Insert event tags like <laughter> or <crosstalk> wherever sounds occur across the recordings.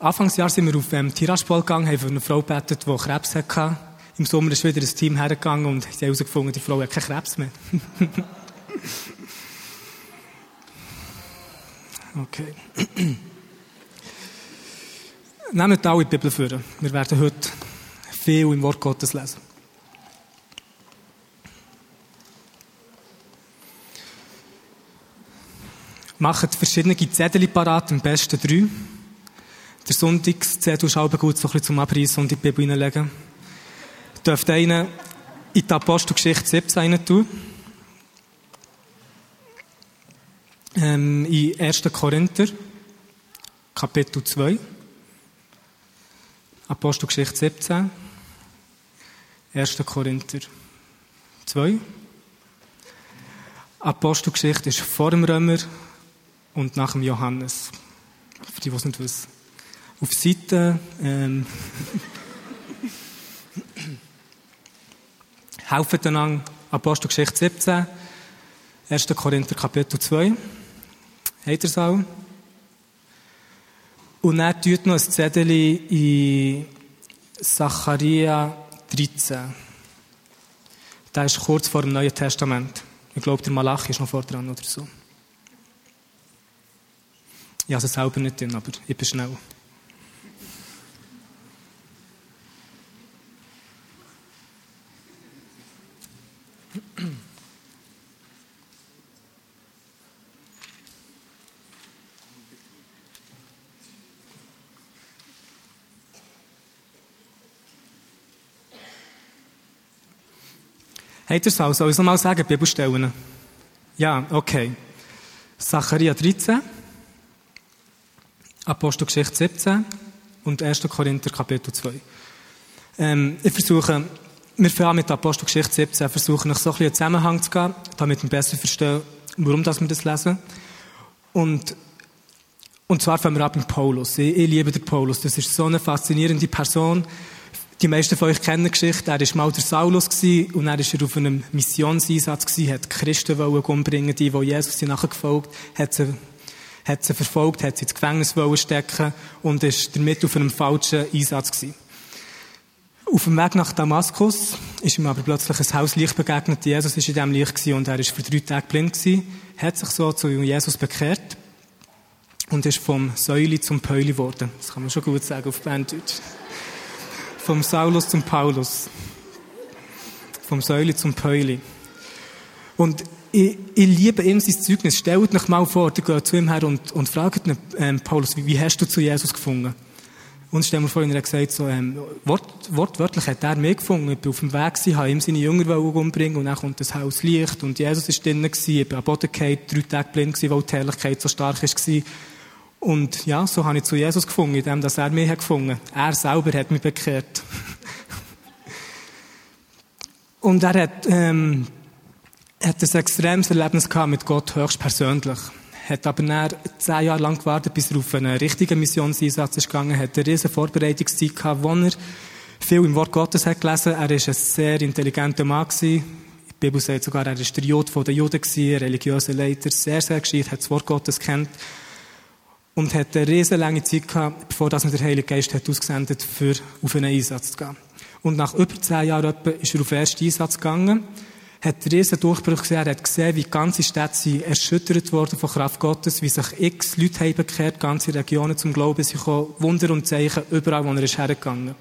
Anfangsjahr sind wir auf ähm, Tiraspol gegangen, haben für eine Frau gebetet, die Krebs hatte. Im Sommer ist wieder ein Team hergegangen und sie haben herausgefunden, die Frau hat keinen Krebs mehr. <laughs> okay. Nehmt alle die Bibel vor. Wir werden heute viel im Wort Gottes lesen. Macht verschiedene Zettel parat, am besten drei. Der Sonntagszettel ist auch gut so ein bisschen zum Abreißen und in die Bibel hineinlegen. Ihr dürft einen in die Apostelgeschichte 17 rein tun. Ähm, in 1. Korinther, Kapitel 2. Apostelgeschichte 17. 1. Korinther 2. Apostelgeschichte ist vor dem Römer und nach dem Johannes. Für die, die es nicht wissen. Auf Seite, ähm, <laughs> helfen einander Apostelgeschichte 17, 1. Korinther Kapitel 2. Habt ihr es auch? Und dann tut noch ein Zettel in Zacharia 13. Der ist kurz vor dem Neuen Testament. Ich glaube, der Malachi ist noch vor dran oder so. Ich habe es selber nicht drin, aber ich bin schnell. Habt ihr? Soll ich es nochmal sagen, Bibelstellen? Ja, okay. Zacharia 13, Apostelgeschichte 17 und 1. Korinther Kapitel 2. Ähm, ich versuche, wir fangen mit Apostelgeschichte 17, versuchen, so ein bisschen einen Zusammenhang zu gehen, damit wir besser verstehen, warum das wir das lesen. Und, und zwar fangen wir ab mit Paulus. Ich, ich liebe den Paulus. Das ist so eine faszinierende Person. Die meisten von euch kennen die Geschichte. Er war mal der Saulus und er war auf einem Missionseinsatz hat Christen umbringen, die, die Jesus nachgefolgt, hat sie, hat sie verfolgt, hat sie ins Gefängnis stecken und ist damit auf einem falschen Einsatz gewesen. Auf dem Weg nach Damaskus ist ihm aber plötzlich ein Hauslicht begegnet. Jesus war in diesem Licht und er war für drei Tage blind gewesen, hat sich so zu Jesus bekehrt und ist vom Säuli zum Päuli geworden. Das kann man schon gut sagen auf Banddeutsch. Vom Saulus zum Paulus. Vom Säuli zum Päuli. Und ich, ich liebe ihm sein Zeugnis. Stellt euch mal vor, ihr geht zu ihm her und, und fragt ihn, ähm, Paulus, wie, wie, hast du zu Jesus gefunden? Und stell mir vor, er hat gesagt, so, ähm, wort, wortwörtlich hat er mich gefunden. Ich bin auf dem Weg gewesen, habe ihm seine Jünger umbringen und dann kommt das Haus Licht und Jesus ist drinnen gewesen. Ich bin am Boden gefallen, drei Tage blind gewesen, weil die Herrlichkeit so stark war. Und ja, so habe ich zu Jesus gefunden, indem dass er mich hat gefunden. Er selber hat mich bekehrt. <laughs> Und er hat, ähm, hat ein extremes Erlebnis gehabt mit Gott höchstpersönlich. Hat aber dann zehn Jahre lang gewartet, bis er auf einen richtigen Missionseinsatz ist gegangen. Hat eine riesen Vorbereitungszeit gehabt, wo er viel im Wort Gottes hat gelesen. Er ist ein sehr intelligenter Mann gewesen. Die Bibel sagt sogar, er ist der von den Juden gewesen, religiöser Leiter, sehr, sehr gescheit, hat das Wort Gottes kennt und hat eine riesen lange Zeit gehabt, bevor das der Heilige Geist hat ausgesendet, für auf einen Einsatz zu gehen. Und nach über zehn Jahren etwa ist er auf den ersten Einsatz gegangen, hat einen riesen Durchbruch gesehen, er hat gesehen, wie ganze Städte erschüttert worden von Kraft Gottes, wie sich x Leute haben bekehrt, ganze Regionen zum Glauben sind gekommen, Wunder und Zeichen überall, wo er ist hergegangen.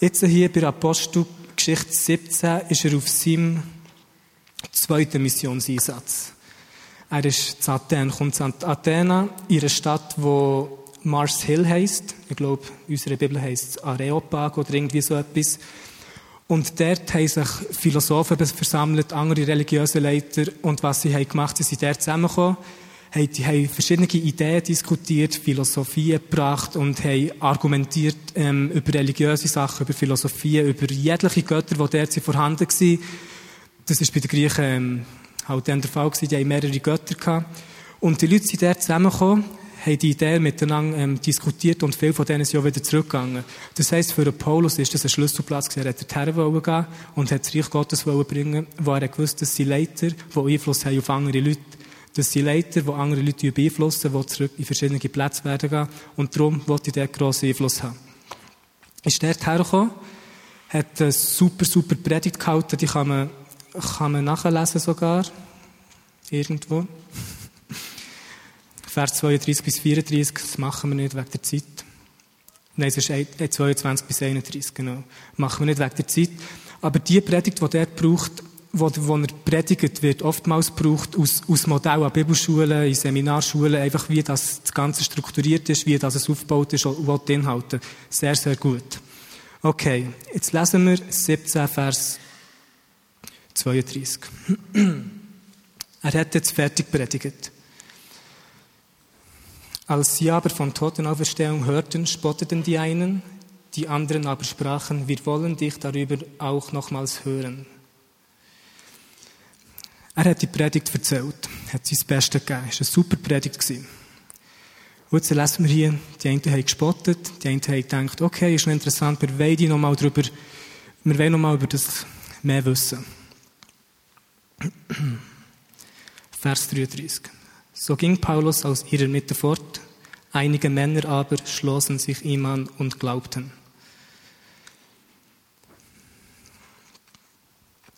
Jetzt hier bei Apostelgeschichte 17 ist er auf seinem zweiten Missionseinsatz. Er ist zu Athen, kommt zu Athena, einer Stadt, wo Mars Hill heisst. Ich glaube, in unserer Bibel heisst es Areopag oder irgendwie so etwas. Und dort haben sich Philosophen versammelt, andere religiöse Leiter. Und was sie haben gemacht, sie sind dort zusammengekommen, haben, haben verschiedene Ideen diskutiert, Philosophien gebracht und haben argumentiert ähm, über religiöse Sachen, über Philosophien, über jegliche Götter, die dort vorhanden waren. Das ist bei den Griechen ähm, halt dann der Fall gewesen, die haben mehrere Götter gehabt. Und die Leute sind dort zusammengekommen, haben die Idee miteinander ähm, diskutiert und viele von denen sind auch wieder zurückgegangen. Das heisst, für Paulus ist das ein Schlüsselplatz gewesen. Er hat dorthin gehen und hat das Reich Gottes bringen wo er gewusst dass sie Leiter, die Einfluss haben auf andere Leute. Das sind Leiter, die andere Leute beeinflussen, die zurück in verschiedene Plätze werden gehen. Und darum wollte ich dort grossen Einfluss haben. Ist dort hergekommen, hat eine super, super Predigt gehalten, die kann man, kann man nachlesen sogar. Irgendwo. <laughs> Vers 32 bis 34, das machen wir nicht wegen der Zeit. Nein, es ist 22 bis 31, genau. Machen wir nicht wegen der Zeit. Aber die Predigt, die dort braucht, wo, wo er predigt, wird oftmals gebraucht aus, aus Modell an Bibelschulen, in Seminarschulen, einfach wie das, das Ganze strukturiert ist, wie das es aufgebaut ist und die Inhalte. Sehr, sehr gut. Okay, jetzt lesen wir 17 Vers 32. <clears throat> er hat jetzt fertig predigt. Als sie aber von Totenauferstehung hörten, spotteten die einen, die anderen aber sprachen, wir wollen dich darüber auch nochmals hören. Er hat die Predigt erzählt, hat sein Bestes gegeben. Es war eine super Predigt. Und jetzt lesen wir hier, die einen haben gespottet, die einen haben gedacht, okay, ist noch interessant, wir wollen noch mal drüber, wir wollen noch mal über das mehr wissen. Vers 33. So ging Paulus aus ihrer Mitte fort, einige Männer aber schlossen sich ihm an und glaubten.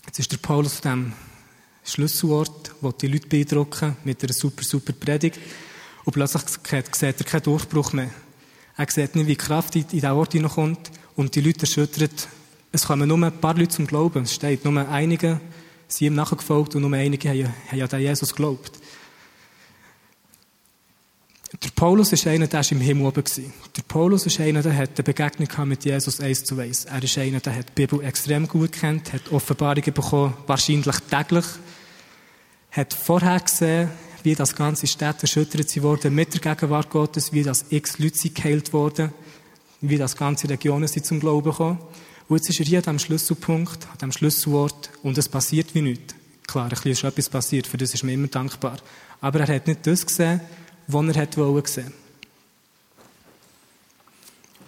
Jetzt ist der Paulus auf dem Schlüsselort, wo die Leute beeindrucken mit einer super, super Predigt. Und plötzlich sieht er keinen Durchbruch mehr. Er sieht nicht, wie Kraft in diesen Ort hineinkommt und die Leute erschüttert. Es kommen nur ein paar Leute zum Glauben. Es steht, nur einige sind ihm nachgefolgt und nur einige haben, haben an Jesus geglaubt. Der Paulus ist einer, der war im Himmel oben. Der Paulus ist einer, der hat eine Begegnung mit Jesus eins zu eins. Er ist einer, der hat die Bibel extrem gut kennt, hat Offenbarungen bekommen, wahrscheinlich täglich, hat vorher gesehen, wie das ganze Städte erschüttert worden mit der Gegenwart Gottes, wie das x Leute geheilt worden, wie das ganze Regionen sind zum Glauben gekommen. Und jetzt ist er hier an diesem Schlüsselpunkt, an diesem Schlüsselwort, und es passiert wie nichts. Klar, ein bisschen ist etwas passiert, für das ist mir immer dankbar. Aber er hat nicht das gesehen, was er hat wollen sehen.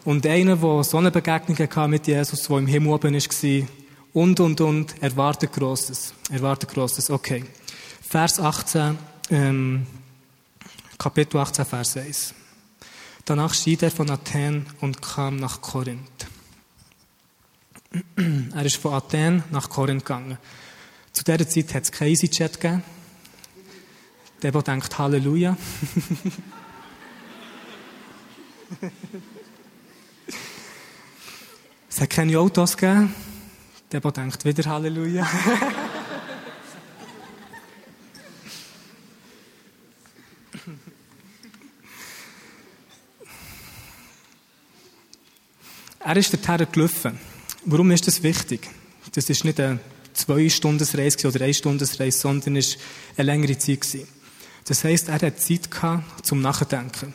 Und einer, der so eine Begegnung hatte mit Jesus, der im Himmel oben war, und, und, und, erwartet Grosses. Erwartet Grosses. Okay. Vers 18, ähm, Kapitel 18, Vers 1. Danach schied er von Athen und kam nach Korinth. Er ist von Athen nach Korinth gegangen. Zu dieser Zeit hat es keinen EasyChat gegeben. Der, der denkt Halleluja. <laughs> es hat keine Autos gegeben. Der, der denkt wieder Halleluja. <laughs> er ist dorthin gelaufen. Warum ist das wichtig? Das ist nicht eine Zwei-Stunden-Reise oder eine Stunden-Reise, sondern war eine längere Zeit. Das heisst, er hat Zeit gehabt zum Nachdenken.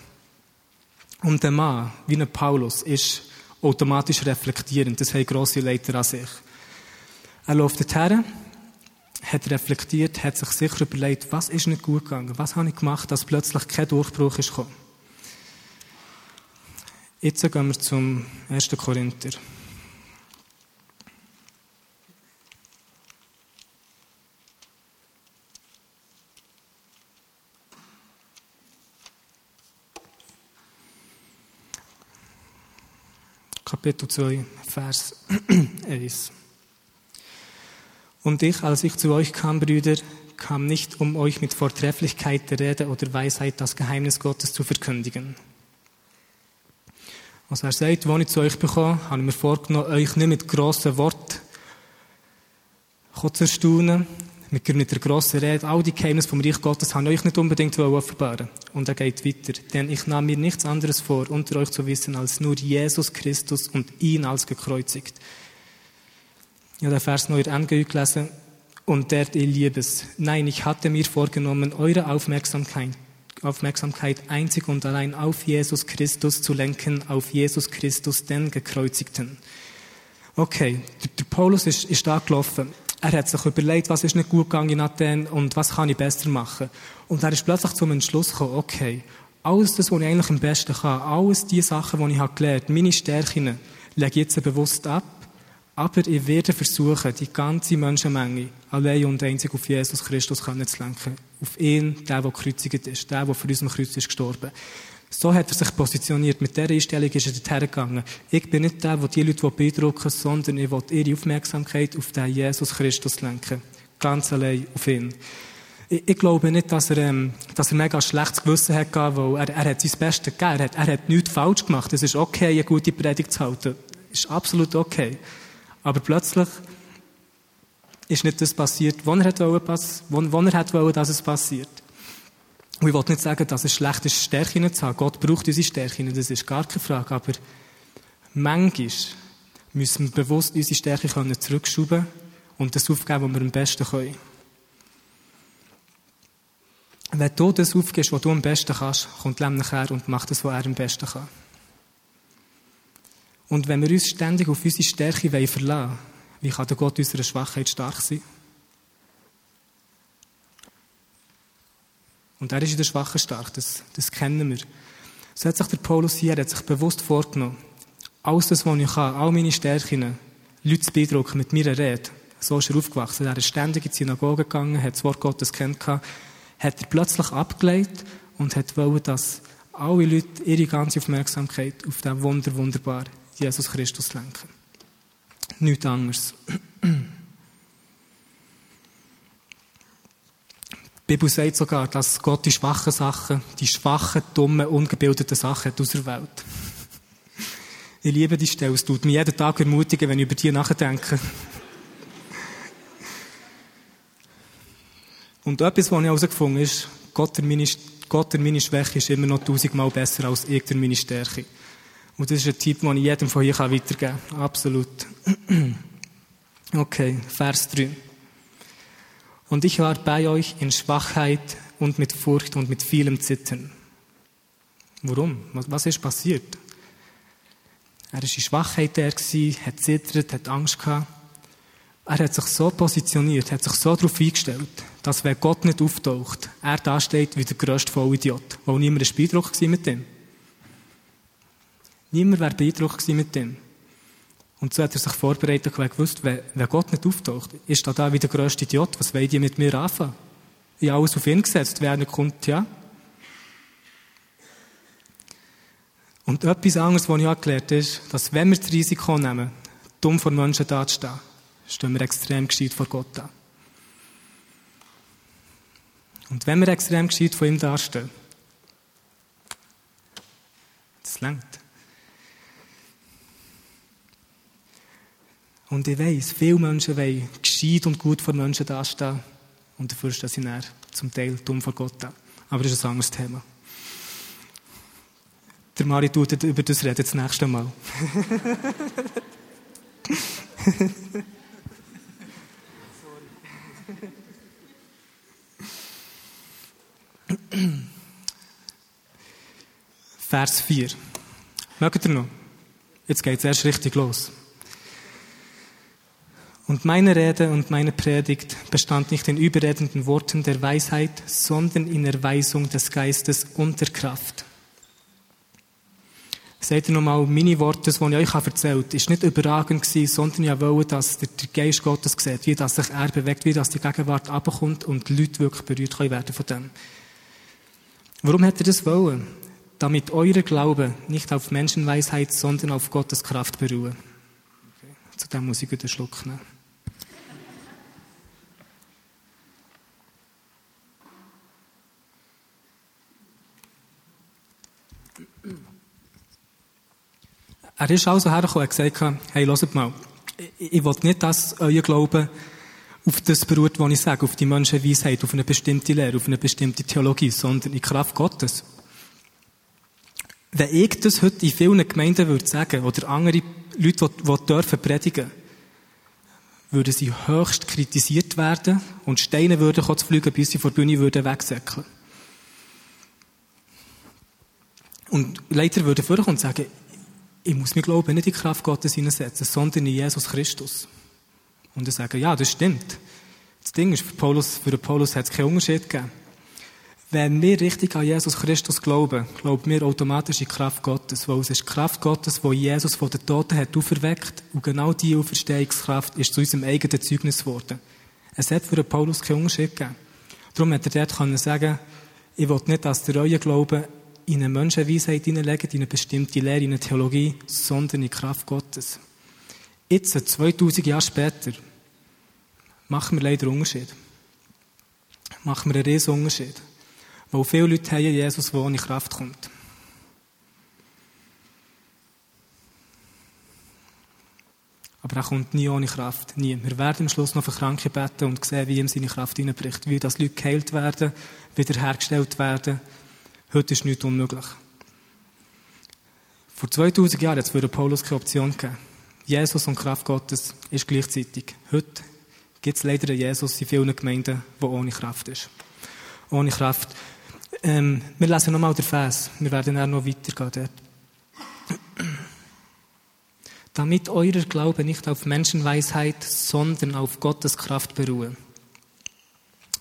Und der Mann, wie ein Paulus, ist automatisch reflektierend. Das haben grosse Leiter an sich. Er läuft dorthin, hat reflektiert, hat sich sicher überlegt, was ist nicht gut gegangen? Was habe ich gemacht, dass plötzlich kein Durchbruch ist gekommen? Jetzt gehen wir zum 1. Korinther. Kapitel 2, Vers <clears throat> 1. Und ich, als ich zu euch kam, Brüder, kam nicht, um euch mit Vortrefflichkeit der Rede oder Weisheit das Geheimnis Gottes zu verkündigen. Also er sagt, als ich zu euch bekomme, habe ich mir vorgenommen, euch nicht mit grossen Worten zu erstaunen, mit der grossen Rede, all die Geheimnisse vom Reich Gottes habe ich euch nicht unbedingt offenbaren Und er geht weiter. Denn ich nahm mir nichts anderes vor, unter euch zu wissen, als nur Jesus Christus und ihn als gekreuzigt. Ich habe den Vers noch in Ende gelesen. Und der, ihr Liebes, nein, ich hatte mir vorgenommen, eure Aufmerksamkeit, Aufmerksamkeit einzig und allein auf Jesus Christus zu lenken, auf Jesus Christus, den Gekreuzigten. Okay, der, der Paulus ist, ist da gelaufen. Er hat sich überlegt, was ist nicht gut gegangen in Athen und was kann ich besser machen. Und er ist plötzlich zum Entschluss gekommen, okay, alles das, was ich eigentlich am besten kann, alles die Sachen, die ich habe gelernt, meine Stärken, lege ich jetzt bewusst ab. Aber ich werde versuchen, die ganze Menschenmenge allein und einzig auf Jesus Christus zu lenken. Auf ihn, der, der gekreuzigt ist, der, der für uns am Kreuz ist gestorben. So hat er sich positioniert. Mit dieser Einstellung ist er dorthin gegangen. Ich bin nicht der, der die Leute beeindrucken sondern ich will ihre Aufmerksamkeit auf den Jesus Christus lenken. Ganz allein auf ihn. Ich, ich glaube nicht, dass er, ähm, dass er mega schlechtes Gewissen hat, weil er, er hat sein Bestes gegeben. Er hat, er hat nichts falsch gemacht. Es ist okay, eine gute Predigt zu halten. Ist absolut okay. Aber plötzlich ist nicht das passiert, was er wollte, wo, er hat wollte, dass es passiert. Und ich will nicht sagen, dass es schlecht ist, Stärken zu haben. Gott braucht unsere Stärken, das ist gar keine Frage. Aber manchmal müssen wir bewusst unsere Stärke zurückschrauben und das aufgeben, was wir am besten können. Wenn du das aufgibst, was du am besten kannst, kommt Lem nachher und macht das, was er am besten kann. Und wenn wir uns ständig auf unsere Stärke verlassen wollen, wie kann der Gott unserer Schwachheit stark sein? Und er ist in der Schwachen stark, das, das kennen wir. So hat sich der Paulus hier, er hat sich bewusst vorgenommen, alles das, was ich kann, all meine Stärken, Leute zu beeindrucken mit meiner Rede. So ist er aufgewachsen. Er ist ständig in die Synagoge gegangen, hat das Wort Gottes kennt, hat er plötzlich abgelegt und hat wollen, dass alle Leute ihre ganze Aufmerksamkeit auf den Wunder, wunderbar Jesus Christus lenken. Nichts anderes. <clears throat> Die Bibel sagt sogar, dass Gott die schwachen Sachen, die schwachen, dummen, ungebildeten Sachen aus der Welt. Ich liebe die Stelle. Es tut mich jeden Tag ermutigen, wenn ich über die nachdenke. Und etwas, was ich herausgefunden habe, ist, Gott der meine, Gott der meine Schwäche ist immer noch tausendmal besser als ich der meine Stärke. Und das ist ein Tipp, den ich jedem von hier weitergeben kann. Absolut. <clears throat> Okay, Vers 3. Und ich war bei euch in Schwachheit und mit Furcht und mit vielem Zittern. Warum? Was ist passiert? Er war in Schwachheit der, hat zittert, hat Angst gehabt. Er hat sich so positioniert, hat sich so darauf eingestellt, dass wenn Gott nicht auftaucht, er da steht wie der grösste Vollidiot. Weil niemand ein beeindruckt mit dem. Niemand wäre beeindruckt mit dem. Und so hat er sich vorbereitet und gewusst, wenn, Gott nicht auftaucht, ist da da wie der grösste Idiot. Was wollen die mit mir anfangen? Ich habe alles auf ihn gesetzt. Wer nicht kommt, ja. Und etwas anderes, was ich auch gelernt habe, ist, dass wenn wir das Risiko nehmen, dumm vor Menschen dazustehen, stehen wir extrem gescheit vor Gott da. Und wenn wir extrem gescheit vor ihm dastehen, das längt. Und ich weiss, viele Menschen wollen gescheit und gut vor Menschen dastehen. Und dafür stehen sie näher zum Teil dumm vor Gott. Aber das ist ein anderes Thema. Der Mari tut über das reden das nächste Mal. <laughs> Vers 4. Mögt ihr noch? Jetzt geht es erst richtig los. Und meine Rede und meine Predigt bestand nicht in überredenden Worten der Weisheit, sondern in Erweisung des Geistes und der Kraft. Seht ihr nochmal, meine Worte, die ich euch erzählt habe, ist nicht überragend sondern ich wollte, dass der Geist Gottes sieht, wie dass sich er bewegt, wie dass die Gegenwart abkommt und die Leute wirklich berührt können werden von dem. Warum hat er das wollen? Damit euer Glaube nicht auf Menschenweisheit, sondern auf Gottes Kraft beruhe. Zu dem muss ich einen Schluck nehmen. Er ist also hergekommen und hat gesagt, hey, hört mal, ich, ich will nicht, dass euer Glaube auf das beruht, was ich sage, auf die Menschenweisheit, auf eine bestimmte Lehre, auf eine bestimmte Theologie, sondern in Kraft Gottes. Wenn ich das heute in vielen Gemeinden würde sagen, oder andere Leute, die, die dürfen predigen, würden sie höchst kritisiert werden und Steine würden zu fliegen, bis sie vor der Bühne wegsäckeln. Und Leiter würden vorkommen und sagen, ich muss mir Glauben nicht in die Kraft Gottes hineinsetzen, sondern in Jesus Christus. Und ich sage, ja, das stimmt. Das Ding ist, für, Paulus, für Paulus hat es keinen Unterschied gegeben. Wenn wir richtig an Jesus Christus glauben, glauben wir automatisch in die Kraft Gottes, weil es ist die Kraft Gottes, die Jesus von den Toten hat auferweckt und genau diese Auferstehungskraft ist zu unserem eigenen Zeugnis geworden. Es hat für Paulus keinen Unterschied gegeben. Darum hat er dort können sagen, ich will nicht, dass der eure Glauben in eine Menschenweisheit hineinlegt, in eine bestimmte Lehre, in eine Theologie, sondern in die Kraft Gottes. Jetzt, 2000 Jahre später, machen wir leider einen Unterschied. Machen wir einen riesen Unterschied. Weil viele Leute haben Jesus, der ohne Kraft kommt. Aber er kommt nie ohne Kraft. Nie. Wir werden am Schluss noch für Kranke beten und sehen, wie ihm seine Kraft hineinbricht. Wie das Leute geheilt werden, wiederhergestellt werden. Heute ist nichts unmöglich. Vor 2000 Jahren hat es für Paulus keine Option gegeben. Jesus und Kraft Gottes ist gleichzeitig. Heute gibt es leider einen Jesus in vielen Gemeinden, der ohne Kraft ist. Ohne Kraft. Ähm, wir lesen nochmal den Vers. Wir werden dann noch weitergehen dort. Damit euer Glaube nicht auf Menschenweisheit, sondern auf Gottes Kraft beruhe.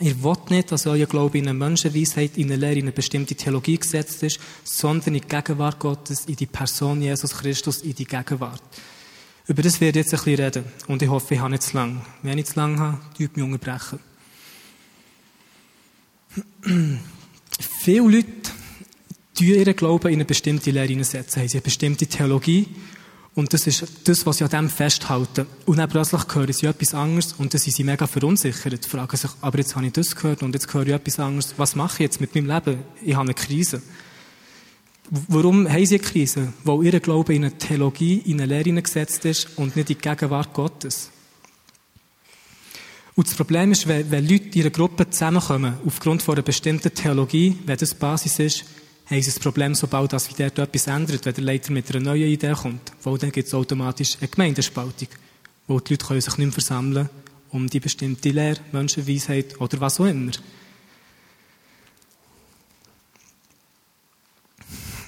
Ihr wollt nicht, dass euer Glaube in eine Menschenweisheit, in eine Lehre, in eine bestimmte Theologie gesetzt ist, sondern in die Gegenwart Gottes, in die Person Jesus Christus, in die Gegenwart. Über das werde ich jetzt ein bisschen reden. Und ich hoffe, ich habe nicht zu lang. Wenn ich zu lang habe, tut mich unterbrechen. <clears throat> Viele Leute tun ihren Glauben in eine bestimmte Lehre hineinsetzen. Haben sie eine bestimmte Theologie. Und das ist das, was sie an dem festhalten. Und dann plötzlich hören sie etwas anderes und dann sind sie mega verunsichert. Fragen sich, aber jetzt habe ich das gehört und jetzt höre ich etwas anderes. Was mache ich jetzt mit meinem Leben? Ich habe eine Krise. Warum haben sie eine Krise? Weil ihr Glaube in eine Theologie, in eine Lehre gesetzt ist und nicht in die Gegenwart Gottes. Und das Problem ist, wenn, Leute in einer Gruppe zusammenkommen, aufgrund von einer bestimmten Theologie, wenn das Basis ist, haben sie das Problem, sobald dass sich dort etwas ändert, wenn der Leiter mit einer neuen Idee kommt. Weil dann gibt es automatisch eine Gemeindespaltung. Wo die Leute können sich nicht mehr versammeln, um die bestimmte Lehre, Menschenweisheit oder was auch immer.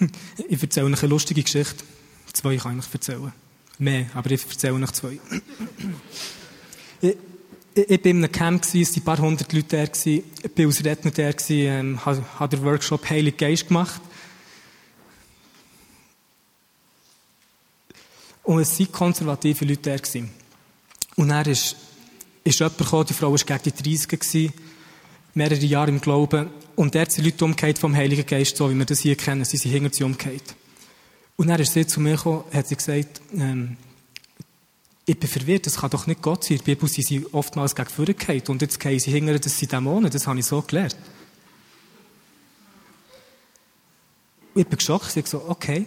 <laughs> ich erzähle euch eine lustige Geschichte. Zwei kann ich euch erzählen. Mehr, aber ich erzähle euch zwei. <clears throat> ich, bin in einem Camp, es waren ein paar hundert Leute da, ich war als Redner da, ähm, habe, habe den Workshop Heilig Geist gemacht. Und es waren konservative Leute da. Und dann ist, ist jemand gekommen, die Frau war gegen die 30 gewesen, mehrere Jahre im Glauben. Und dort sind Leute umgekehrt vom Heiligen Geist, so wie wir das hier kennen. Sie sind hinter sie umgekehrt. Und dann ist sie zu mir gekommen, hat sie gesagt, ähm, ich bin verwirrt, das kann doch nicht Gott sein. In der Bibel sind sie oftmals gegen vorne und jetzt gehen sie hinterher, das sind Dämonen, das habe ich so gelernt. ich bin geschockt, ich so, okay.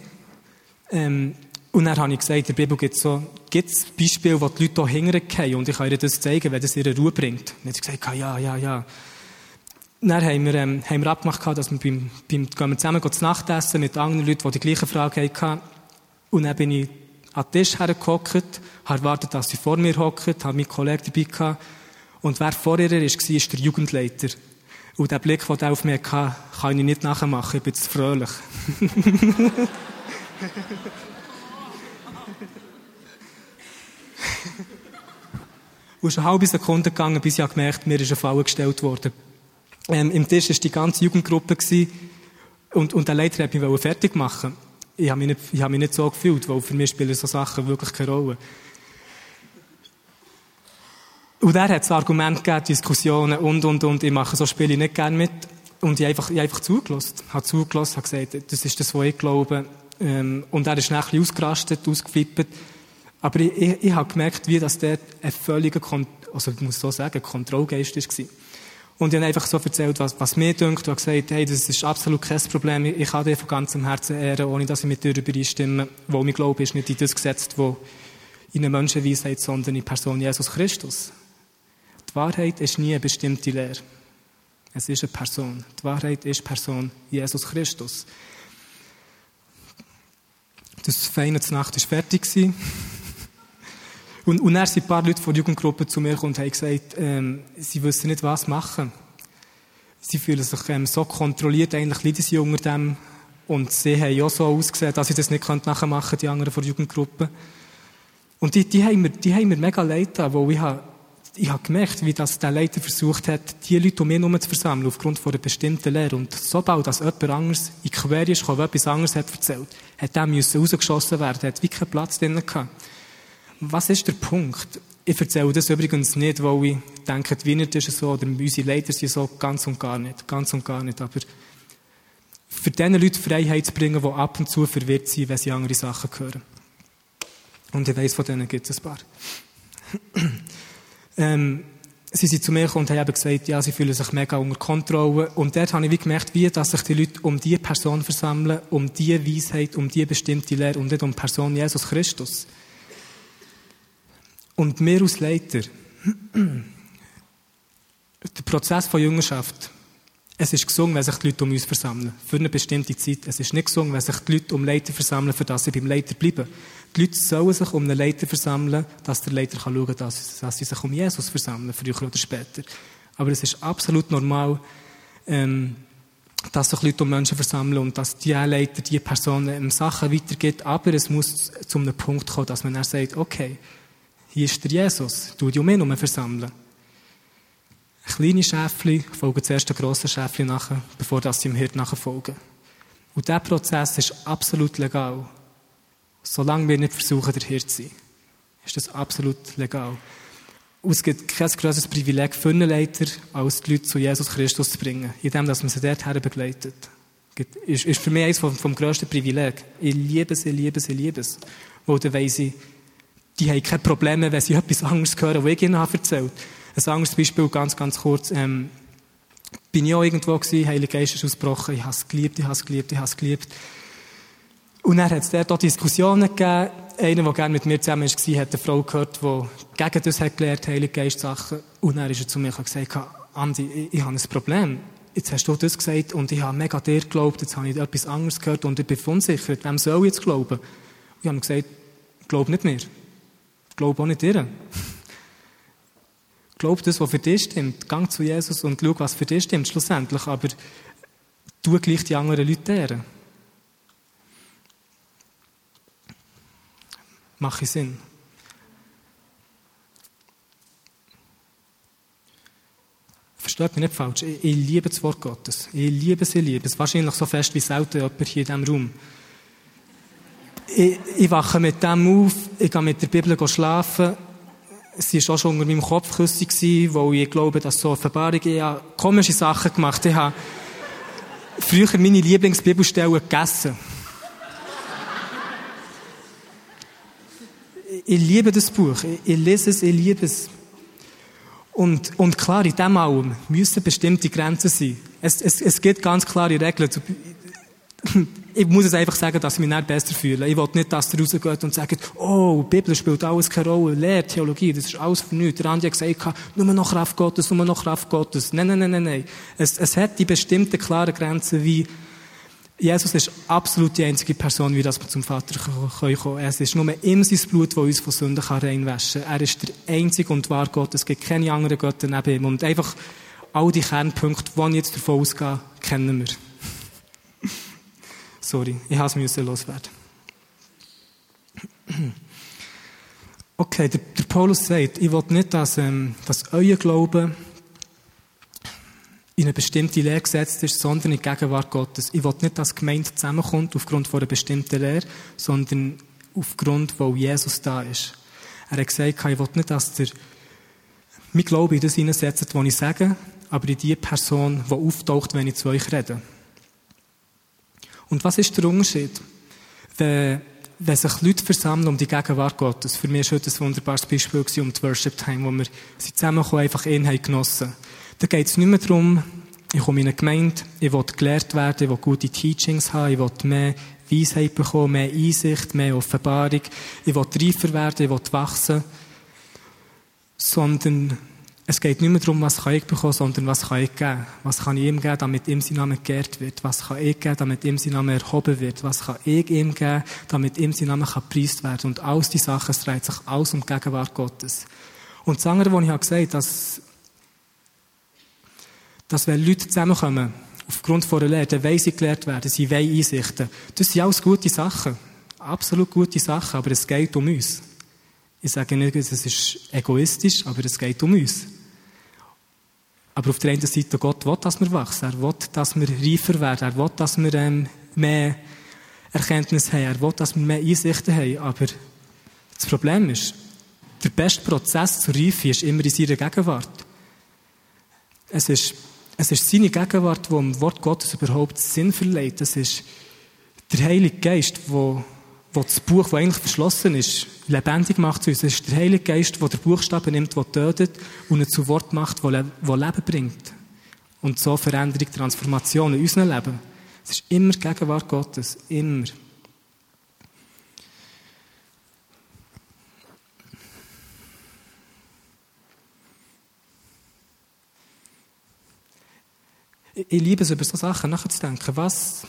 Ähm, und dann habe ich gesagt, in der Bibel gibt es so, gibt's Beispiele, wo die Leute hier hinterher und ich kann ihnen das zeigen, wenn das ihre Ruhe bringt. Und dann hat sie gesagt, ja, ja, ja. Dann haben wir, ähm, haben wir abgemacht, dass wir beim, beim, gehen wir zusammen zu Nacht essen mit anderen Leuten, die die gleiche Frage hatten. Und dann bin ich an den Tisch hergehockt, habe erwartet, dass sie vor mir hockt, habe meinen Kollegen dabei gehabt. Und wer vor ihr war, war der Jugendleiter. Und der Blick, den er auf mich hatte, kann ich nicht nachmachen, ich bin zu fröhlich. <laughs> Und es ist eine halbe Sekunde gegangen, bis ich gemerkt mir ist eine Falle gestellt worden. Ähm, Im Tisch war die ganze Jugendgruppe und, und der Leiter wollte mich fertig machen ich habe mich, nicht, ich habe mich nicht so gefühlt, weil für mich spielen so Sachen wirklich keine Rolle. Und er hat das Argument gegeben, Diskussionen und, und, und. Ich mache so Spiele nicht gerne mit. Und ich einfach, ich einfach zugelassen. Ich habe zugelassen, habe gesagt, das ist das, was ich glaube. Ähm, und er ist ein bisschen ausgerastet, ausgeflippt. Aber ich, ich, ich habe gemerkt, wie das der ein völliger, Kon also ich muss so sagen, Kontrollgeist war. Und ich habe einfach so erzählt, was, was mir denkt, und gesagt, hey, das ist absolut kein Problem, ich kann dir von ganzem Herzen ehren, ohne dass ich mit dir übereinstimme, wo mein Glaube ist nicht in das gesetzt, wo in eine Menschenweisheit, sondern in die Person Jesus Christus. Die Wahrheit ist nie eine bestimmte Lehre. Es ist eine Person. Die Wahrheit ist Person Jesus Christus. Das feine Nacht war fertig. Und, und dann sind ein paar Leute von der Jugendgruppe zu mir gekommen und haben gesagt, ähm, sie wissen nicht, was machen. Sie fühlen sich ähm, so kontrolliert, eigentlich leiden sie unter dem. Und sie haben auch so ausgesehen, dass sie das nicht nachher machen können, die anderen von der Jugendgruppe. Und die, die, haben mir, die haben mir mega leid getan, ich habe ich habe gemerkt, wie das der Leiter versucht hat, die Leute um ihn herum zu versammeln, aufgrund von einer bestimmten Lehre. Und sobald das jemand anderes in die Quere ist, etwas anderes hat erzählt, hat der müssen rausgeschossen werden, hat wie keinen Platz drin gehabt. Was ist der Punkt? Ich erzähle das übrigens nicht, weil ich denke, die Wiener ist so, oder unsere Leiter sind so, ganz und gar nicht, ganz und gar nicht, aber für diese Leute Freiheit zu bringen, die ab und zu verwirrt sind, wenn sie andere Sachen hören. Und ich weiss, von denen gibt es ein paar. <clears throat> ähm, sie sind zu mir gekommen und haben eben gesagt, ja, sie fühlen sich mega unter Kontrolle. Und dort habe ich wie gemerkt, wie, dass sich die Leute um diese Person versammeln, um diese Weisheit, um diese bestimmte Lehre und nicht um die Person Jesus Christus. Und wir als Leiter, der Prozess von Jüngerschaft, es ist gesungen, wenn sich die Leute um uns versammeln. Für eine bestimmte Zeit. Es ist nicht gesungen, wenn sich die Leute um Leiter versammeln, für das sie beim Leiter bleiben. Die Leute sollen sich um einen Leiter versammeln, dass der Leiter schauen kann, dass, dass sie sich um Jesus versammeln, früher oder später. Aber es ist absolut normal, ähm, dass sich Leute um Menschen versammeln und dass die Leiter, die Person ähm, Sachen weitergibt. Aber es muss zu einem Punkt kommen, dass man dann sagt, okay, hier ist der Jesus, du dich um ihn versammeln. Kleine Schäfchen folgen zuerst den grossen Schäfchen nachher, bevor das sie dem Hirt nachher folgen. Und dieser Prozess ist absolut legal. Solange wir nicht versuchen, der Hirt zu sein, ist das absolut legal. Und es gibt kein größeres Privileg für einen Leiter, als die Leute zu Jesus Christus zu bringen, indem man sie dorthin begleitet. Ist, ist für mich eines vom, vom grössten Privileg. Ich liebe es, ich liebe es, ich liebe es. Weil dann weiss ich, die haben keine Probleme, wenn sie etwas anderes hören, was ich ihnen habe erzählt Ein anderes Beispiel, ganz, ganz kurz. Ähm, bin ich auch irgendwo gewesen, Heilige Geist ist ausgebrochen, ich habe es geliebt, ich habe es geliebt, ich habe es geliebt. Und dann hat es dort auch Diskussionen gegeben. Einer, der gerne mit mir zusammen war, hat eine Frau gehört, die gegen das hat gelernt, Heilige Geist Sachen. Und dann ist er zu mir und gesagt, Andi, ich, ich habe ein Problem. Jetzt hast du das gesagt und ich habe mega dir geglaubt, jetzt habe ich etwas anderes gehört und ich bin verunsichert. Wem soll ich jetzt glauben? Ich habe gesagt, glaub nicht mir. Glaub auch nicht dir. Glaub das, was für dich stimmt. Gang zu Jesus und schau, was für dich stimmt, schlussendlich. Aber tu gleich die anderen Leute deren. Mache Sinn. Versteht mich nicht falsch. Ich, ich, liebe das Wort Gottes. Ich liebe es, ich liebe es. Wahrscheinlich so fest wie selten jemand hier in diesem Raum ich, ich wache mit dem auf, ich gehe mit der Bibel schlafen. Es war auch schon unter meinem Kopfküsse, weil ich glaube, dass so Offenbarungen, ich habe komische Sachen gemacht. Ich habe früher meine Lieblingsbibelstellen gegessen. ich liebe das Buch. Ich, ich lese es, ich liebe es. Und, und klar, in dem allem müssen bestimmte Grenzen sein. Es, es, es gibt ganz klare Regeln <clears throat> ich muss es einfach sagen, dass ich mich nicht besser fühle. Ich will nicht, dass ihr rausgeht und sagt, oh, die Bibel spielt alles keine Rolle, Lehre, Theologie, das ist alles für nichts. Der Andi hat gesagt, nur noch Kraft Gottes, nur noch Kraft Gottes. Nein, nein, nein, nein, nein. Es, es hat die bestimmten klaren Grenzen, wie Jesus ist absolut die einzige Person, wie das wir zum Vater kommen können. Es ist nur ihm sein Blut, das uns von Sünden reinwaschen kann. Er ist der einzige und wahre Gott. Es gibt keine anderen Götter neben ihm. Und einfach all die Kernpunkte, die ich jetzt davon ausgehe, kennen wir. Sorry, ich habe es loswerden. Okay, der, der, Paulus sagt, ich will nicht, dass, ähm, dass euer Glaube in eine bestimmte Lehre gesetzt ist, sondern in die Gegenwart Gottes. Ich will nicht, dass die Gemeinde zusammenkommt aufgrund von einer bestimmten Lehre, sondern aufgrund, wo Jesus da ist. Er hat gesagt, ich will nicht, dass der mein Glaube in das hineinsetzt, was ich sage, aber in die Person, die auftaucht, wenn ich zu euch rede. Und was ist der Unterschied? Wenn, wenn sich Leute versammeln um die Gegenwart Gottes, für mich war heute ein wunderbares Beispiel um die Worship Time, wo wir zusammenkommen, einfach ihn haben genossen. Da geht es nicht mehr darum, ich komme in eine Gemeinde, ich will gelehrt werden, ich will gute Teachings haben, ich will mehr Weisheit bekommen, mehr Einsicht, mehr Offenbarung, ich will reifer werden, ich will wachsen, sondern es geht nicht mehr darum, was kann ich bekommen, sondern was kann ich geben. Was kann ich ihm geben, damit ihm sein Name geehrt wird? Was kann ich geben, damit ihm sein Name erhoben wird? Was kann ich ihm geben, damit ihm sein Name gepriest werden? Und alles die Sachen, es dreht sich alles um die Gegenwart Gottes. Und das andere, was ich habe gesagt dass, dass wenn Leute zusammenkommen, aufgrund von der Lehre, dann wollen sie gelehrt werden, sie wollen Einsichten. Das sind alles gute Sachen. Absolut gute Sachen, aber es geht um uns. Ich sage nicht, es ist egoistisch, aber es geht um uns. Aber auf der einen Seite, Gott will, dass wir wachsen. Er will, dass wir reifer werden. Er will, dass wir ähm, mehr Erkenntnis haben. Er will, dass wir mehr Einsichten haben. Aber das Problem ist, der beste Prozess zur Reife ist immer in seiner Gegenwart. Es ist, es ist seine Gegenwart, die dem Wort Gottes überhaupt Sinn verleiht. Es ist der Heilige Geist, der wo das Buch, das eigentlich verschlossen ist, lebendig macht zu uns. Es ist der Heilige Geist, der den Buchstaben nimmt, der tötet und ihn zu Wort macht, der Leben bringt. Und so Veränderung, Transformation in unserem Leben. Es ist immer Gegenwart Gottes. Immer. Ich liebe es, über so Sachen nachzudenken. Was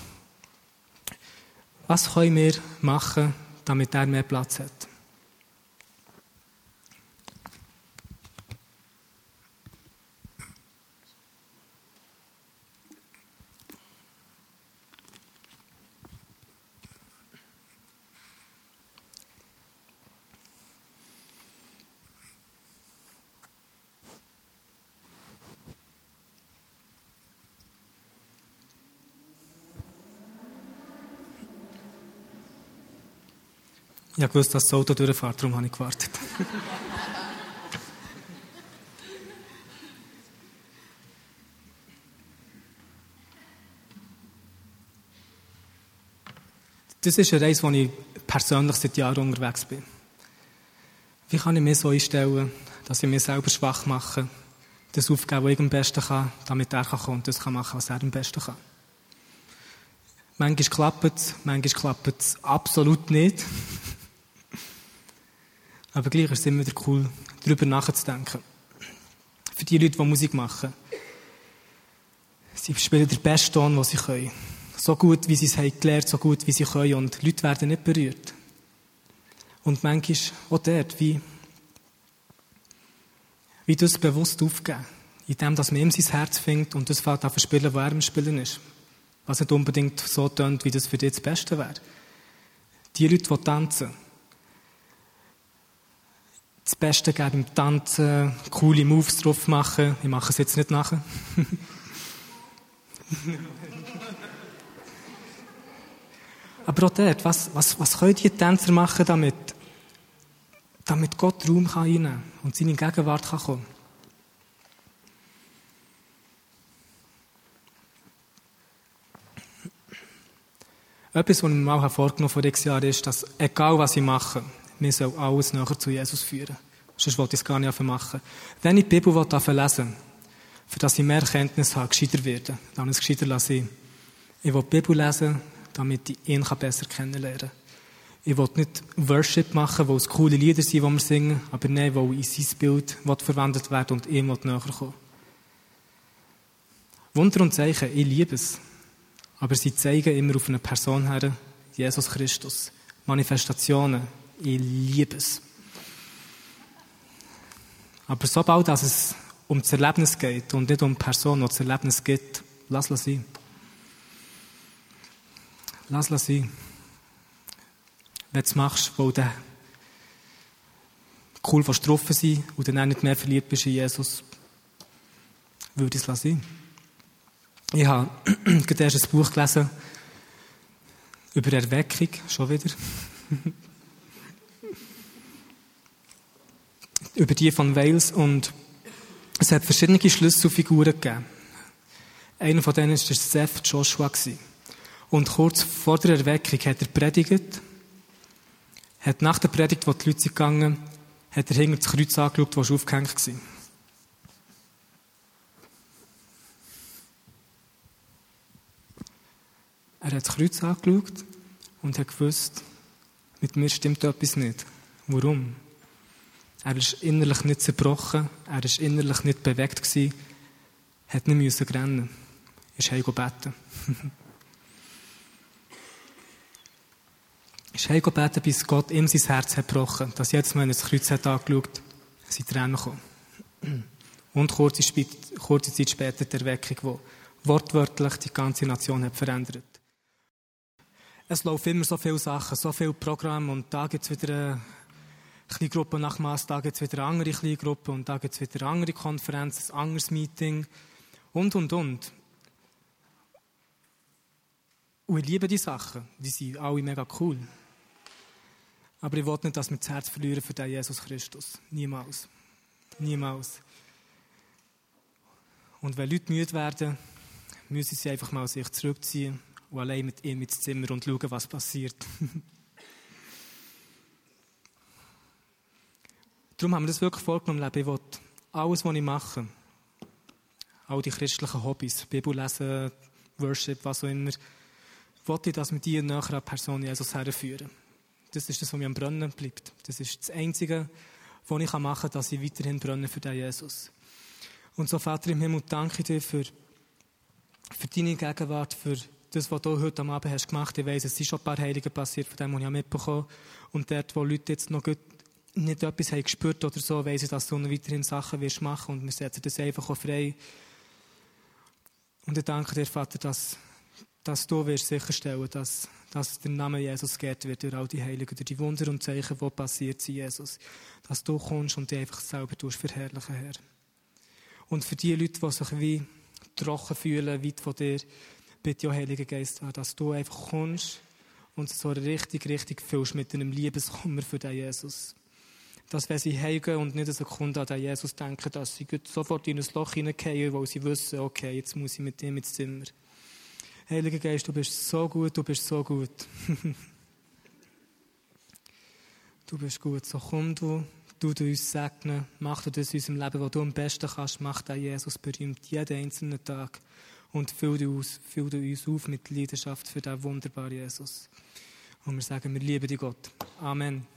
was können wir machen, damit er mehr Platz hat? Ich habe gewusst, dass das Auto durchfährt, darum habe ich gewartet. Das ist eine Reise, wo ich persönlich seit Jahren unterwegs bin. Wie kann ich mir so einstellen, dass ich mir selber schwach mache, das aufgeben, was ich am besten kann, damit er kann und das kann machen, was er am besten kann. Manchmal klappt es, manchmal klappt es absolut nicht. Aber gleich ist es immer wieder cool, darüber nachzudenken. Für die Leute, die Musik machen. Sie spielen den besten Ton, den sie können. So gut, wie sie es haben gelernt, so gut, wie sie können. Und Leute werden nicht berührt. Und manchmal auch dort, wie, wie das bewusst aufgeben. Indem, dass man ihm sein Herz findet und das fällt auf spielen, wo er im Spielen ist. Was nicht unbedingt so tönt, wie das für dich das Beste wäre. Die Leute, die tanzen, das Beste geben im Tanzen, coole Moves drauf machen. Ich mache es jetzt nicht nachher. <laughs> Aber auch dort, was, was, was können die Tänzer machen, damit, damit Gott Raum kann reinnehmen und seine Gegenwart kann kommen? Etwas, was ich mir mal vorgenommen vor sechs Jahren ist, dass egal was ich mache, mir soll alles näher zu Jesus führen. Sonst wollte ich es gar nicht machen. Wenn ich die Bibel lesen will, für dass ich mehr Kenntnis habe, gescheiter werden, dann es gescheiter lassen. Ich will die Bibel lesen, damit ich ihn besser kennenlernen kann. Ich will nicht Worship machen, wo es coole Lieder sind, die wir singen, aber nein, wo in sein Bild verwendet wird und ihm näher kommen Wunder und Zeichen, ich liebe es. Aber sie zeigen immer auf eine Person her, Jesus Christus. Manifestationen, ich liebe es. Aber sobald es um das Erlebnis geht und nicht um die Person, die das Erlebnis gibt, lass es sein. Lass es sein. Wenn du es machst, weil du cool getroffen sein und dann auch nicht mehr verliebt bist in Jesus, würde ich es sein. Ich habe <clears throat> gerade erst ein Buch gelesen über Erweckung, schon wieder. <laughs> über die von Wales und es hat verschiedene Schlüsselfiguren gegeben. Einer von denen war Seth Joshua. Und kurz vor der Erweckung hat er predigt, hat nach der Predigt, wo die Leute gegangen hat er hinter das Kreuz angeschaut, das aufgehängt war. Er hat das Kreuz angeschaut und hat gewusst, mit mir stimmt etwas nicht. Warum? Er ist innerlich nicht zerbrochen, er ist innerlich nicht bewegt gewesen, hat nicht müssen rennen, ist heim beten. <laughs> ist heim beten, bis Gott ihm sein Herz hat gebrochen, dass jetzt, wenn er das Kreuz hat angeschaut, sind Tränen gekommen. <clears throat> Und kurze, kurze Zeit später die Erweckung, die wortwörtlich die ganze Nation hat verändert. Es laufen immer so viele Sachen, so viele Programme und da gibt es wieder kleine Gruppe nach Mass, gibt es wieder eine andere kleine Gruppe und da gibt es wieder eine andere Konferenz, ein anderes Meeting und, und, und. Und ich liebe die Sachen, die sind alle mega cool. Aber ich will nicht, dass wir das Herz verlieren für den Jesus Christus. Niemals. Niemals. Und wenn Leute müde werden, müssen sie einfach mal sich zurückziehen und allein mit ihm ins Zimmer und schauen, was passiert. <laughs> Darum haben wir das wirklich vorgenommen, Leben. Ich will alles, was ich mache, all die christlichen Hobbys, Bibel lesen, Worship, was auch immer, wollte ich, dass wir die näher an Person Jesus herführen. Das ist das, was mir am Brennen bleibt. Das ist das Einzige, was ich machen kann, dass ich weiterhin brenne für den Jesus. Und so, Vater im Himmel, danke dir für, für deine Gegenwart, für das, was du heute am Abend hast gemacht. Ich weiss, es sind schon ein paar Heilige passiert, von dem, was ich mitbekommen Und dort, wo Leute jetzt noch gut nicht etwas haben gespürt oder so, weiss ich, dass du noch weiterhin Sachen wirst machen und wir setzen das einfach auch frei. Und ich danke dir, Vater, dass, dass du wirst sicherstellen, dass, dass der Name Jesus geehrt wird durch all die Heiligen, durch die Wunder und Zeichen, die passiert sind, Jesus. Dass du kommst und dich einfach selber tust verherrlichen, Herr. Und für die Leute, die sich wie trocken fühlen, weit von dir, bitte auch, Heiliger Geist, dass du einfach kommst und so richtig, richtig fühlst mit einem Liebeskummer für den Jesus dass wenn sie heimgehen und nicht eine Sekunde an Jesus denken, dass sie sofort in ein Loch hineingehen, weil sie wissen, okay, jetzt muss ich mit ihm ins Zimmer. Heiliger Geist, du bist so gut, du bist so gut. <laughs> du bist gut. So komm du, du du uns segnen, mach du das in unserem Leben, was du am besten kannst, mach den Jesus berühmt, jeden einzelnen Tag. Und füll du, uns, füll du uns auf mit Leidenschaft für diesen wunderbaren Jesus. Und wir sagen, wir lieben dich Gott. Amen.